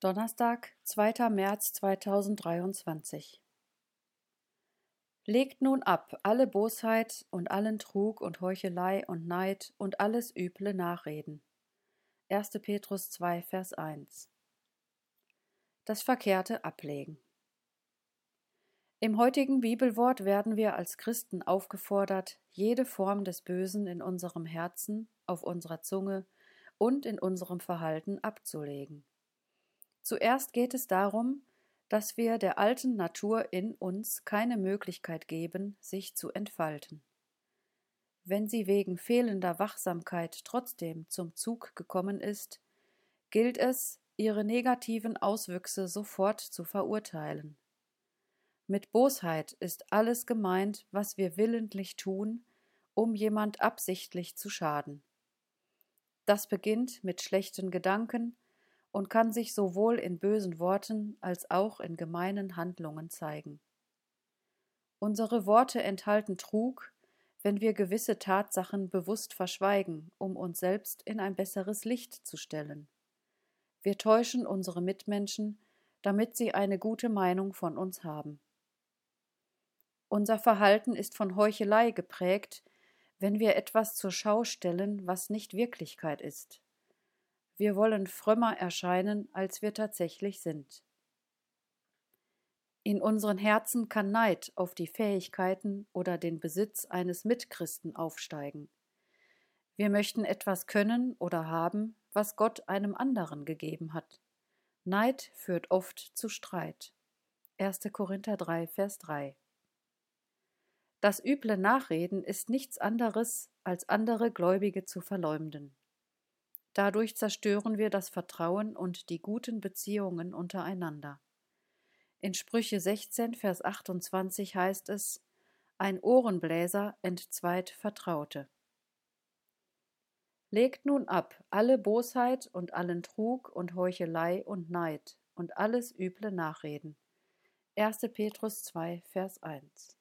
Donnerstag, 2. März 2023 Legt nun ab alle Bosheit und allen Trug und Heuchelei und Neid und alles üble Nachreden. 1. Petrus 2, Vers 1 Das Verkehrte ablegen. Im heutigen Bibelwort werden wir als Christen aufgefordert, jede Form des Bösen in unserem Herzen, auf unserer Zunge und in unserem Verhalten abzulegen. Zuerst geht es darum, dass wir der alten Natur in uns keine Möglichkeit geben, sich zu entfalten. Wenn sie wegen fehlender Wachsamkeit trotzdem zum Zug gekommen ist, gilt es, ihre negativen Auswüchse sofort zu verurteilen. Mit Bosheit ist alles gemeint, was wir willentlich tun, um jemand absichtlich zu schaden. Das beginnt mit schlechten Gedanken, und kann sich sowohl in bösen Worten als auch in gemeinen Handlungen zeigen. Unsere Worte enthalten Trug, wenn wir gewisse Tatsachen bewusst verschweigen, um uns selbst in ein besseres Licht zu stellen. Wir täuschen unsere Mitmenschen, damit sie eine gute Meinung von uns haben. Unser Verhalten ist von Heuchelei geprägt, wenn wir etwas zur Schau stellen, was nicht Wirklichkeit ist. Wir wollen frömmer erscheinen, als wir tatsächlich sind. In unseren Herzen kann Neid auf die Fähigkeiten oder den Besitz eines Mitchristen aufsteigen. Wir möchten etwas können oder haben, was Gott einem anderen gegeben hat. Neid führt oft zu Streit. 1. Korinther 3, Vers 3. Das üble Nachreden ist nichts anderes, als andere Gläubige zu verleumden. Dadurch zerstören wir das Vertrauen und die guten Beziehungen untereinander. In Sprüche 16, Vers 28 heißt es, ein Ohrenbläser entzweit Vertraute. Legt nun ab alle Bosheit und allen Trug und Heuchelei und Neid und alles üble Nachreden. 1. Petrus 2, Vers 1